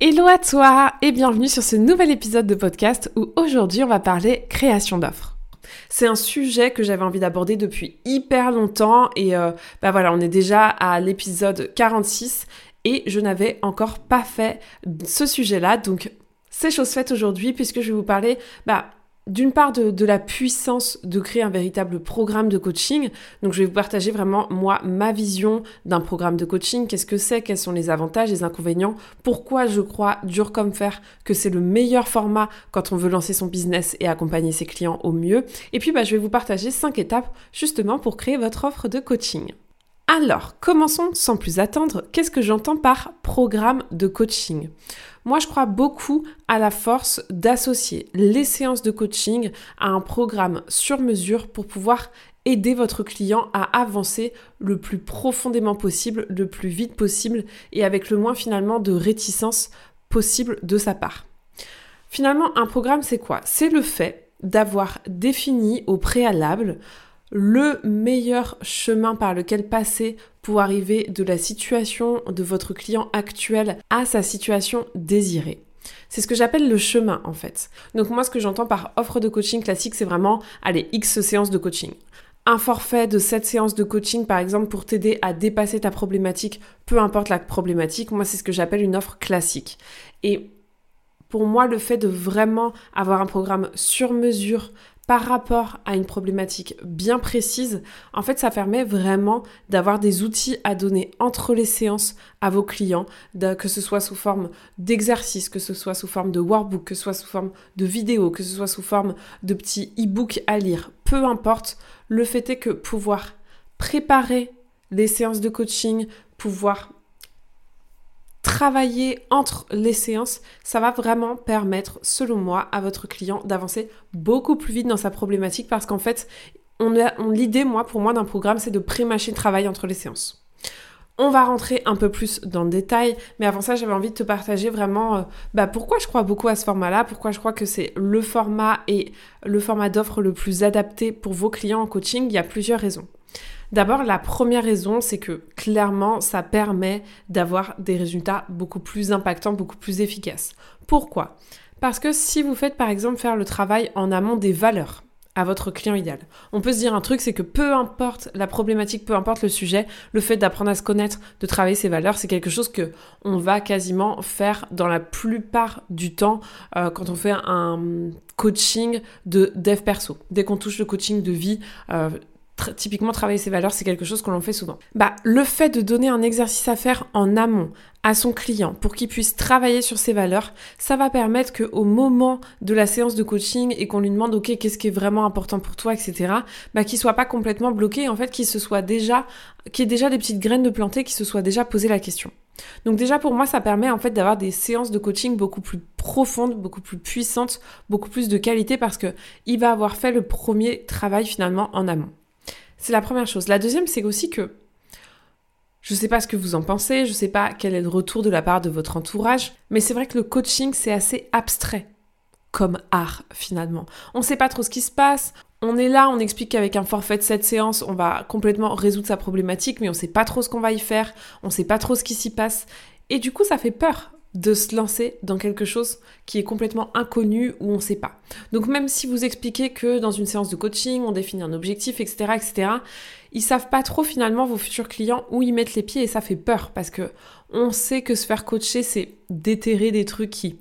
Hello à toi et bienvenue sur ce nouvel épisode de podcast où aujourd'hui on va parler création d'offres. C'est un sujet que j'avais envie d'aborder depuis hyper longtemps et euh, bah voilà, on est déjà à l'épisode 46 et je n'avais encore pas fait ce sujet-là donc c'est chose faite aujourd'hui puisque je vais vous parler bah, d'une part de, la puissance de créer un véritable programme de coaching. Donc je vais vous partager vraiment moi ma vision d'un programme de coaching, qu'est-ce que c'est, quels sont les avantages, les inconvénients, pourquoi je crois dur comme fer que c'est le meilleur format quand on veut lancer son business et accompagner ses clients au mieux? Et puis bah, je vais vous partager cinq étapes justement pour créer votre offre de coaching. Alors, commençons sans plus attendre. Qu'est-ce que j'entends par programme de coaching? Moi, je crois beaucoup à la force d'associer les séances de coaching à un programme sur mesure pour pouvoir aider votre client à avancer le plus profondément possible, le plus vite possible et avec le moins finalement de réticence possible de sa part. Finalement, un programme, c'est quoi? C'est le fait d'avoir défini au préalable le meilleur chemin par lequel passer pour arriver de la situation de votre client actuel à sa situation désirée. C'est ce que j'appelle le chemin en fait. Donc moi ce que j'entends par offre de coaching classique c'est vraiment allez X séances de coaching. Un forfait de 7 séances de coaching par exemple pour t'aider à dépasser ta problématique, peu importe la problématique, moi c'est ce que j'appelle une offre classique. Et pour moi, le fait de vraiment avoir un programme sur mesure par rapport à une problématique bien précise, en fait, ça permet vraiment d'avoir des outils à donner entre les séances à vos clients, que ce soit sous forme d'exercice, que ce soit sous forme de workbook, que ce soit sous forme de vidéo, que ce soit sous forme de petits e-books à lire, peu importe, le fait est que pouvoir préparer les séances de coaching, pouvoir travailler entre les séances, ça va vraiment permettre, selon moi, à votre client d'avancer beaucoup plus vite dans sa problématique parce qu'en fait, on l'idée, moi, pour moi, d'un programme, c'est de pré-mâcher le travail entre les séances. On va rentrer un peu plus dans le détail, mais avant ça, j'avais envie de te partager vraiment euh, bah, pourquoi je crois beaucoup à ce format-là, pourquoi je crois que c'est le format et le format d'offre le plus adapté pour vos clients en coaching. Il y a plusieurs raisons. D'abord, la première raison, c'est que clairement, ça permet d'avoir des résultats beaucoup plus impactants, beaucoup plus efficaces. Pourquoi? Parce que si vous faites par exemple faire le travail en amont des valeurs, à votre client idéal. On peut se dire un truc, c'est que peu importe la problématique, peu importe le sujet, le fait d'apprendre à se connaître, de travailler ses valeurs, c'est quelque chose que on va quasiment faire dans la plupart du temps euh, quand on fait un coaching de dev perso. Dès qu'on touche le coaching de vie, euh, typiquement travailler ses valeurs, c'est quelque chose que l'on fait souvent. Bah, le fait de donner un exercice à faire en amont à son client pour qu'il puisse travailler sur ses valeurs, ça va permettre que au moment de la séance de coaching et qu'on lui demande ok qu'est-ce qui est vraiment important pour toi, etc. Bah, qu'il soit pas complètement bloqué, en fait, qu'il se soit déjà, qu'il ait déjà des petites graines de planter, qu'il se soit déjà posé la question. Donc déjà pour moi ça permet en fait d'avoir des séances de coaching beaucoup plus profondes, beaucoup plus puissantes, beaucoup plus de qualité parce que il va avoir fait le premier travail finalement en amont. C'est la première chose. La deuxième, c'est aussi que je ne sais pas ce que vous en pensez, je ne sais pas quel est le retour de la part de votre entourage, mais c'est vrai que le coaching, c'est assez abstrait comme art finalement. On ne sait pas trop ce qui se passe, on est là, on explique qu'avec un forfait de cette séance, on va complètement résoudre sa problématique, mais on ne sait pas trop ce qu'on va y faire, on ne sait pas trop ce qui s'y passe. Et du coup, ça fait peur de se lancer dans quelque chose qui est complètement inconnu ou on ne sait pas. Donc même si vous expliquez que dans une séance de coaching, on définit un objectif, etc., etc., ils savent pas trop finalement vos futurs clients où ils mettent les pieds et ça fait peur parce que on sait que se faire coacher, c'est déterrer des trucs qui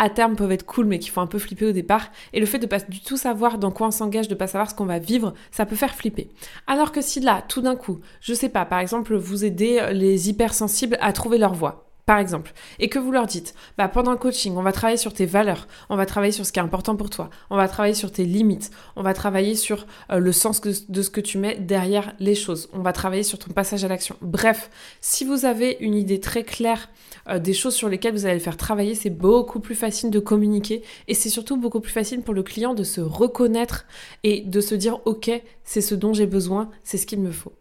à terme peuvent être cool mais qui font un peu flipper au départ et le fait de pas du tout savoir dans quoi on s'engage, de pas savoir ce qu'on va vivre, ça peut faire flipper. Alors que si là, tout d'un coup, je sais pas, par exemple, vous aidez les hypersensibles à trouver leur voie par exemple, et que vous leur dites, bah, pendant le coaching, on va travailler sur tes valeurs, on va travailler sur ce qui est important pour toi, on va travailler sur tes limites, on va travailler sur euh, le sens de ce que tu mets derrière les choses, on va travailler sur ton passage à l'action. Bref, si vous avez une idée très claire euh, des choses sur lesquelles vous allez le faire travailler, c'est beaucoup plus facile de communiquer et c'est surtout beaucoup plus facile pour le client de se reconnaître et de se dire, ok, c'est ce dont j'ai besoin, c'est ce qu'il me faut.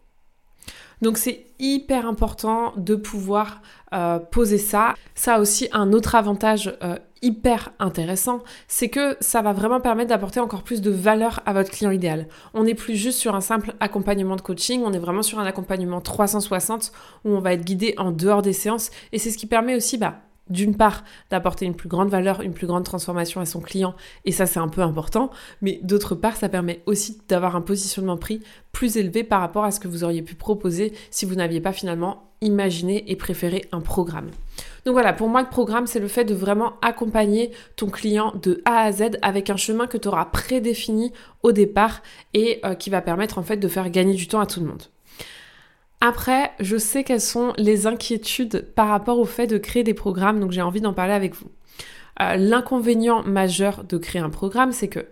Donc c'est hyper important de pouvoir euh, poser ça. Ça a aussi un autre avantage euh, hyper intéressant, c'est que ça va vraiment permettre d'apporter encore plus de valeur à votre client idéal. On n'est plus juste sur un simple accompagnement de coaching, on est vraiment sur un accompagnement 360 où on va être guidé en dehors des séances et c'est ce qui permet aussi bah, d'une part, d'apporter une plus grande valeur, une plus grande transformation à son client, et ça c'est un peu important, mais d'autre part, ça permet aussi d'avoir un positionnement prix plus élevé par rapport à ce que vous auriez pu proposer si vous n'aviez pas finalement imaginé et préféré un programme. Donc voilà, pour moi, le programme, c'est le fait de vraiment accompagner ton client de A à Z avec un chemin que tu auras prédéfini au départ et euh, qui va permettre en fait de faire gagner du temps à tout le monde. Après, je sais quelles sont les inquiétudes par rapport au fait de créer des programmes, donc j'ai envie d'en parler avec vous. Euh, l'inconvénient majeur de créer un programme, c'est que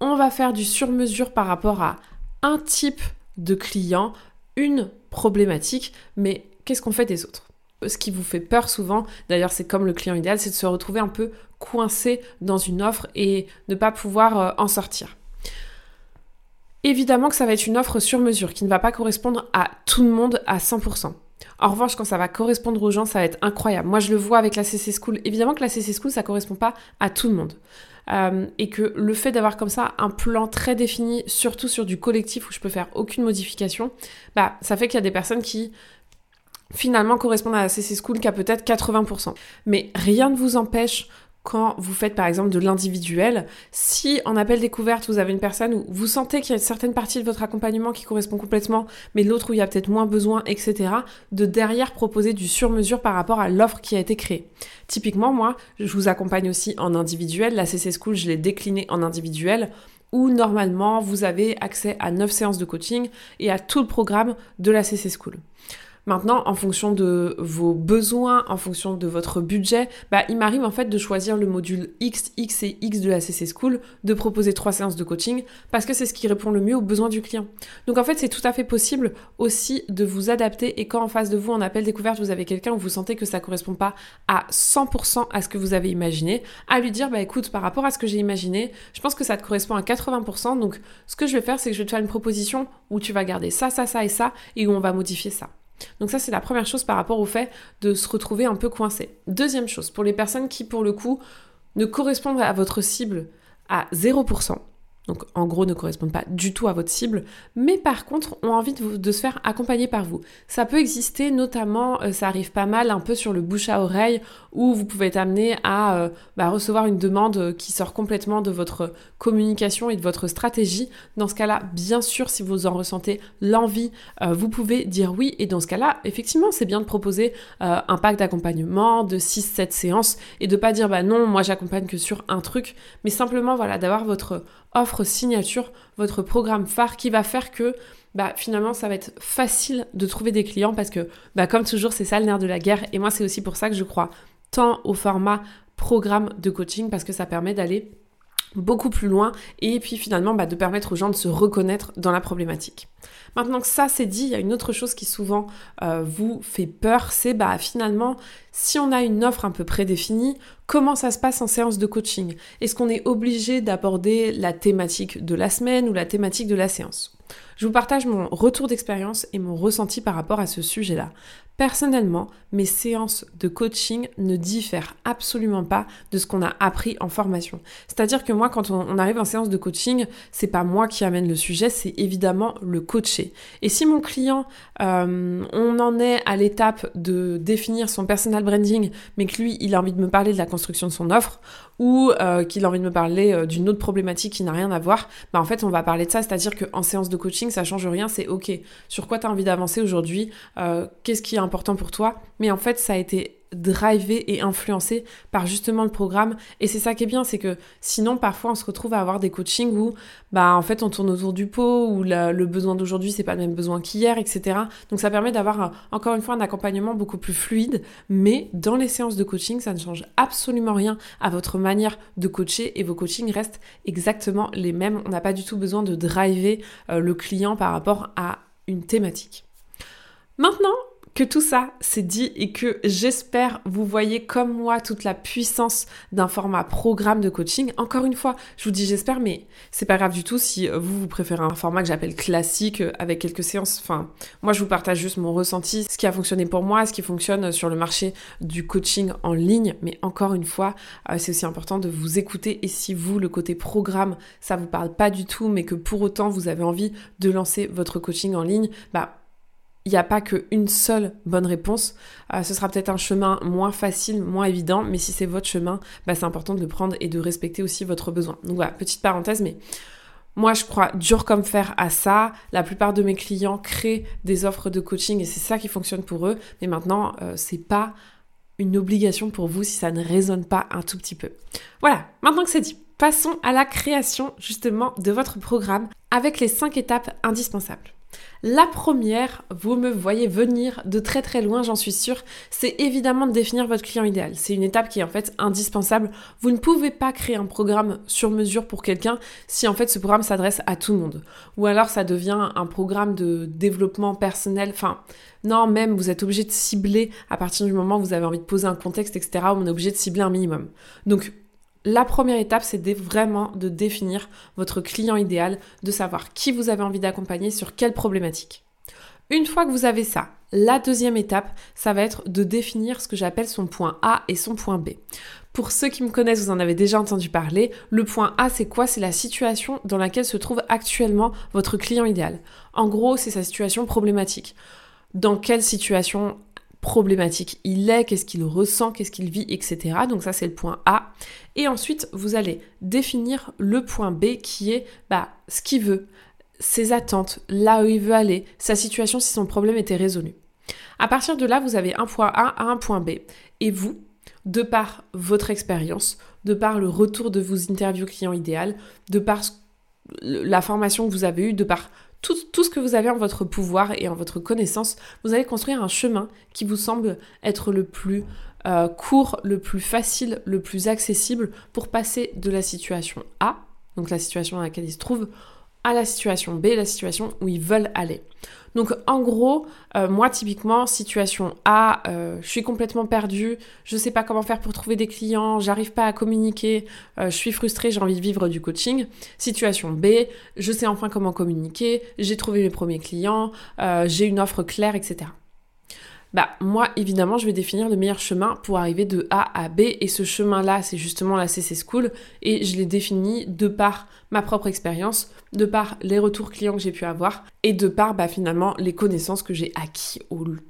on va faire du sur-mesure par rapport à un type de client, une problématique, mais qu'est-ce qu'on fait des autres? Ce qui vous fait peur souvent, d'ailleurs c'est comme le client idéal, c'est de se retrouver un peu coincé dans une offre et ne pas pouvoir euh, en sortir. Évidemment que ça va être une offre sur mesure qui ne va pas correspondre à tout le monde à 100%. En revanche, quand ça va correspondre aux gens, ça va être incroyable. Moi, je le vois avec la CC School. Évidemment que la CC School, ça correspond pas à tout le monde. Euh, et que le fait d'avoir comme ça un plan très défini, surtout sur du collectif où je peux faire aucune modification, bah, ça fait qu'il y a des personnes qui finalement correspondent à la CC School qui a peut-être 80%. Mais rien ne vous empêche quand vous faites par exemple de l'individuel, si en appel découverte vous avez une personne où vous sentez qu'il y a une certaine partie de votre accompagnement qui correspond complètement, mais l'autre où il y a peut-être moins besoin, etc., de derrière proposer du sur-mesure par rapport à l'offre qui a été créée. Typiquement, moi, je vous accompagne aussi en individuel. La CC School, je l'ai déclinée en individuel où normalement vous avez accès à 9 séances de coaching et à tout le programme de la CC School. Maintenant, en fonction de vos besoins, en fonction de votre budget, bah, il m'arrive en fait de choisir le module X, X et X de la CC School, de proposer trois séances de coaching, parce que c'est ce qui répond le mieux aux besoins du client. Donc en fait, c'est tout à fait possible aussi de vous adapter et quand en face de vous, en appel découverte, vous avez quelqu'un où vous sentez que ça correspond pas à 100% à ce que vous avez imaginé, à lui dire, bah écoute, par rapport à ce que j'ai imaginé, je pense que ça te correspond à 80%, donc ce que je vais faire, c'est que je vais te faire une proposition où tu vas garder ça, ça, ça et ça, et où on va modifier ça. Donc ça, c'est la première chose par rapport au fait de se retrouver un peu coincé. Deuxième chose, pour les personnes qui, pour le coup, ne correspondent à votre cible à 0%, donc en gros ne correspondent pas du tout à votre cible, mais par contre ont envie de, se faire accompagner par vous. Ça peut exister notamment, euh, ça arrive pas mal un peu sur le bouche à oreille, où vous pouvez être amené à euh, bah, recevoir une demande qui sort complètement de votre communication et de votre stratégie. Dans ce cas-là, bien sûr, si vous en ressentez l'envie, euh, vous pouvez dire oui, et dans ce cas-là, effectivement, c'est bien de proposer un pack d'accompagnement de 6-7 séances, et de pas dire bah non, moi j'accompagne que sur un truc, mais simplement voilà, d'avoir votre signature, votre programme phare qui va faire que bah, finalement ça va être facile de trouver des clients parce que bah, comme toujours c'est ça le nerf de la guerre. Et moi c'est aussi pour ça que je crois tant au format programme de coaching parce que ça permet d'aller beaucoup plus loin et puis finalement bah, de permettre aux gens de se reconnaître dans la problématique. Maintenant que ça c'est dit, il y a une autre chose qui souvent euh, vous fait peur, c'est bah finalement si on a une offre un peu prédéfinie, comment ça se passe en séance de coaching? Est-ce qu'on est obligé d'aborder la thématique de la semaine ou la thématique de la séance? Je vous partage mon retour d'expérience et mon ressenti par rapport à ce sujet-là. Personnellement, mes séances de coaching ne diffèrent absolument pas de ce qu'on a appris en formation. C'est-à-dire que moi, quand on arrive en séance de coaching, c'est pas moi qui amène le sujet, c'est évidemment le coaché. Et si mon client, euh, on en est à l'étape de définir son personal branding, mais que lui, il a envie de me parler de la construction de son offre, ou euh, qu'il a envie de me parler euh, d'une autre problématique qui n'a rien à voir, bah en fait on va parler de ça, c'est-à-dire qu'en séance de coaching ça change rien, c'est ok. Sur quoi tu as envie d'avancer aujourd'hui, qu'est-ce qui est important pour toi, mais en fait ça a été drivé et influencé par justement le programme. Et c'est ça qui est bien, c'est que sinon parfois on se retrouve à avoir des coachings où bah en fait on tourne autour du pot, où le besoin d'aujourd'hui c'est pas le même besoin qu'hier, etc. Donc ça permet d'avoir encore une fois un accompagnement beaucoup plus fluide, mais dans les séances de coaching ça ne change absolument rien à votre manière de coacher et vos coachings restent exactement les mêmes. On n'a pas du tout besoin de driver euh, le client par rapport à une thématique. Maintenant, que tout ça c'est dit et que j'espère vous voyez comme moi toute la puissance d'un format programme de coaching. Encore une fois, je vous dis j'espère, mais c'est pas grave du tout si vous vous préférez un format que j'appelle classique euh, avec quelques séances. Enfin, moi je vous partage juste mon ressenti, ce qui a fonctionné pour moi, ce qui fonctionne sur le marché du coaching en ligne. Mais encore une fois, euh, c'est aussi important de vous écouter et si vous le côté programme ça vous parle pas du tout, mais que pour autant vous avez envie de lancer votre coaching en ligne, bah il n'y a pas qu'une seule bonne réponse. Euh, ce sera peut-être un chemin moins facile, moins évident, mais si c'est votre chemin, bah, c'est important de le prendre et de respecter aussi votre besoin. Donc voilà, petite parenthèse, mais moi je crois dur comme fer à ça. La plupart de mes clients créent des offres de coaching et c'est ça qui fonctionne pour eux. Mais maintenant, euh, c'est pas une obligation pour vous si ça ne résonne pas un tout petit peu. Voilà, maintenant que c'est dit, passons à la création justement de votre programme avec les 5 étapes indispensables. La première, vous me voyez venir de très très loin, j'en suis sûre, c'est évidemment de définir votre client idéal. C'est une étape qui est en fait indispensable. Vous ne pouvez pas créer un programme sur mesure pour quelqu'un si en fait ce programme s'adresse à tout le monde. Ou alors ça devient un programme de développement personnel. Enfin, non, même vous êtes obligé de cibler à partir du moment où vous avez envie de poser un contexte, etc. On est obligé de cibler un minimum. La première étape, c'est vraiment de définir votre client idéal, de savoir qui vous avez envie d'accompagner sur quelle problématique. Une fois que vous avez ça, la deuxième étape, ça va être de définir ce que j'appelle son point A et son point B. Pour ceux qui me connaissent, vous en avez déjà entendu parler. Le point A, c'est quoi? C'est la situation dans laquelle se trouve actuellement votre client idéal. En gros, c'est sa situation problématique. Dans quelle situation problématique il est, qu'est-ce qu'il ressent, qu'est-ce qu'il vit, etc. Donc ça c'est le point A. Et ensuite vous allez définir le point B qui est bah, ce qu'il veut, ses attentes, là où il veut aller, sa situation si son problème était résolu. À partir de là, vous avez un point A à un point B. Et vous, de par votre expérience, de par le retour de vos interviews clients idéal, de par la formation que vous avez eue, de par tout, ce que vous avez en votre pouvoir et en votre connaissance, vous allez construire un chemin qui vous semble être le plus euh, court, le plus facile, le plus accessible pour passer de la situation A, donc la situation dans laquelle ils se trouvent, à la situation B, la situation où ils veulent aller. Donc en gros, euh, moi typiquement, situation A, euh, je suis complètement perdue, je sais pas comment faire pour trouver des clients, j'arrive pas à communiquer, euh, je suis frustrée, j'ai envie de vivre du coaching. Situation B, je sais enfin comment communiquer, j'ai trouvé mes premiers clients, j'ai une offre claire, etc bah moi évidemment je vais définir le meilleur chemin pour arriver de A à B et ce chemin-là c'est justement la CC School et je l'ai défini de par ma propre expérience, de par les retours clients que j'ai pu avoir et de par bah, finalement les connaissances que j'ai acquis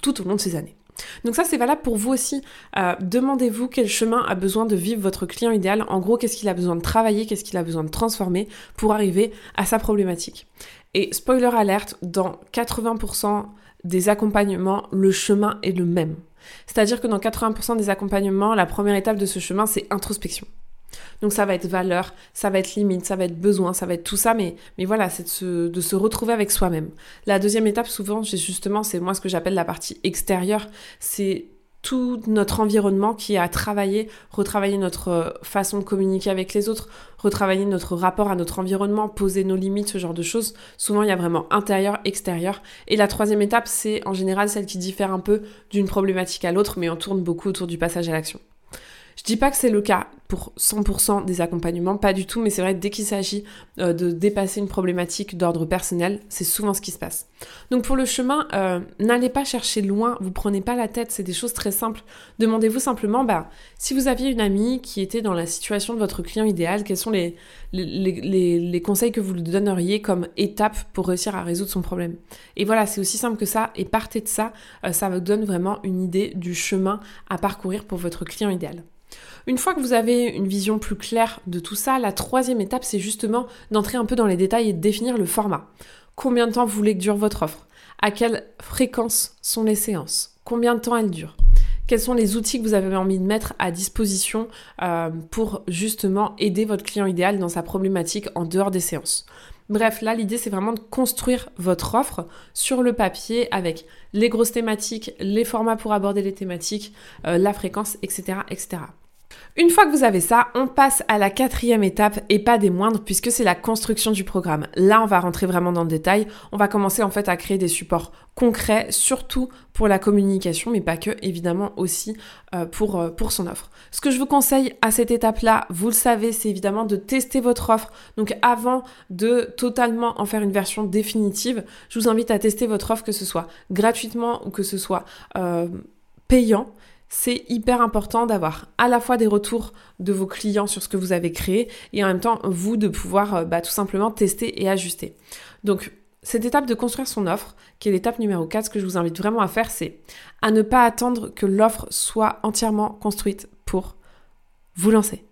tout au long de ces années. Donc ça c'est valable pour vous aussi. Euh, demandez-vous quel chemin a besoin de vivre votre client idéal. En gros, qu'est-ce qu'il a besoin de travailler, qu'est-ce qu'il a besoin de transformer pour arriver à sa problématique. Et spoiler alerte, dans 80% des accompagnements, le chemin est le même. C'est-à-dire que dans 80% des accompagnements, la première étape de ce chemin, c'est introspection. Donc ça va être valeur, ça va être limite, ça va être besoin, ça va être tout ça, mais, voilà, c'est de se, retrouver avec soi-même. La deuxième étape, souvent, justement, c'est moi ce que j'appelle la partie extérieure, c'est tout notre environnement qui a travaillé, retravailler notre euh, façon de communiquer avec les autres, retravailler notre rapport à notre environnement, poser nos limites, ce genre de choses. Souvent, il y a vraiment intérieur, extérieur. Et la troisième étape, c'est en général celle qui diffère un peu d'une problématique à l'autre, mais on tourne beaucoup autour du passage à l'action. Je dis pas que c'est le cas pour 100% des accompagnements, pas du tout, mais c'est vrai, dès qu'il s'agit euh, de dépasser une problématique d'ordre personnel, c'est souvent ce qui se passe. Donc pour le chemin, euh, n'allez pas chercher loin, vous prenez pas la tête, c'est des choses très simples. Demandez-vous simplement, bah, si vous aviez une amie qui était dans la situation de votre client idéal, quels sont les, conseils que vous lui donneriez comme étape pour réussir à résoudre son problème? Et voilà, c'est aussi simple que ça, et partez de ça, euh, ça vous donne vraiment une idée du chemin à parcourir pour votre client idéal. Une fois que vous avez une vision plus claire de tout ça, la troisième étape, c'est justement d'entrer un peu dans les détails et de définir le format. Combien de temps vous voulez que dure votre offre? À quelle fréquence sont les séances? Combien de temps elles durent? Quels sont les outils que vous avez envie de mettre à disposition euh, pour justement aider votre client idéal dans sa problématique en dehors des séances? Bref, là, l'idée, c'est vraiment de construire votre offre sur le papier avec les grosses thématiques, les formats pour aborder les thématiques, euh, la fréquence, etc., etc. Une fois que vous avez ça, on passe à la quatrième étape et pas des moindres puisque c'est la construction du programme. Là, on va rentrer vraiment dans le détail. On va commencer en fait à créer des supports concrets, surtout pour la communication, mais pas que, évidemment aussi euh, pour, euh, pour son offre. Ce que je vous conseille à cette étape-là, vous le savez, c'est évidemment de tester votre offre. Donc avant de totalement en faire une version définitive, je vous invite à tester votre offre, que ce soit gratuitement ou que ce soit euh, payant c'est hyper important d'avoir à la fois des retours de vos clients sur ce que vous avez créé et en même temps vous de pouvoir euh, bah, tout simplement tester et ajuster. Donc cette étape de construire son offre, qui est l'étape numéro 4, ce que je vous invite vraiment à faire, c'est à ne pas attendre que l'offre soit entièrement construite pour vous lancer.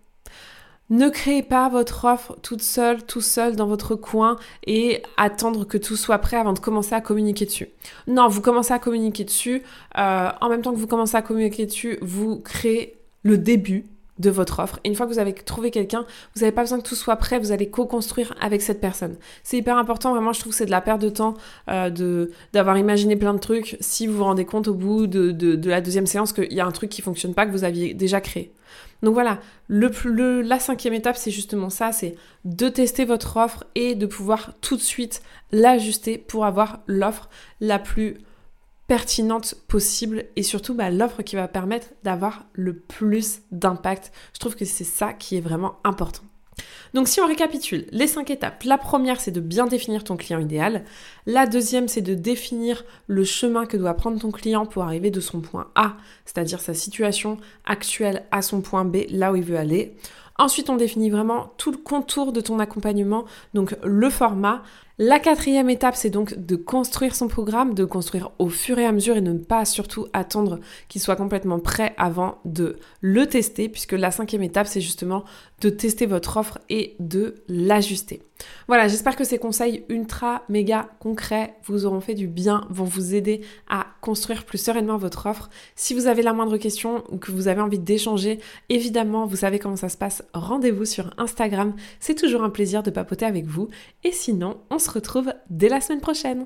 Ne créez pas votre offre toute seule, tout seul dans votre coin et attendre que tout soit prêt avant de commencer à communiquer dessus. Non, vous commencez à communiquer dessus. Euh, en même temps que vous commencez à communiquer dessus, vous créez le début de votre offre. Et une fois que vous avez trouvé quelqu'un, vous n'avez pas besoin que tout soit prêt, vous allez co-construire avec cette personne. C'est hyper important, vraiment, je trouve que c'est de la perte de temps euh, de d'avoir imaginé plein de trucs si vous vous rendez compte au bout de, de, la deuxième séance qu'il y a un truc qui fonctionne pas que vous aviez déjà créé. Donc voilà, le, le, la cinquième étape, c'est justement ça, c'est de tester votre offre et de pouvoir tout de suite l'ajuster pour avoir l'offre la plus pertinente possible et surtout bah, l'offre qui va permettre d'avoir le plus d'impact. Je trouve que c'est ça qui est vraiment important. Donc si on récapitule, les cinq étapes, la première c'est de bien définir ton client idéal, la deuxième c'est de définir le chemin que doit prendre ton client pour arriver de son point A, c'est-à-dire sa situation actuelle à son point B, là où il veut aller. Ensuite, on définit vraiment tout le contour de ton accompagnement, donc le format, la quatrième étape, c'est donc de construire son programme, de construire au fur et à mesure et ne pas surtout attendre qu'il soit complètement prêt avant de le tester, puisque la cinquième étape, c'est justement de tester votre offre de l'ajuster. Voilà, j'espère que ces conseils ultra méga concrets vous auront fait du bien, vont vous aider à construire plus sereinement votre offre. Si vous avez la moindre question ou que vous avez envie d'échanger, évidemment, vous savez comment ça se passe, rendez-vous sur Instagram. C'est toujours un plaisir de papoter avec vous. Et sinon, on se retrouve dès la semaine prochaine.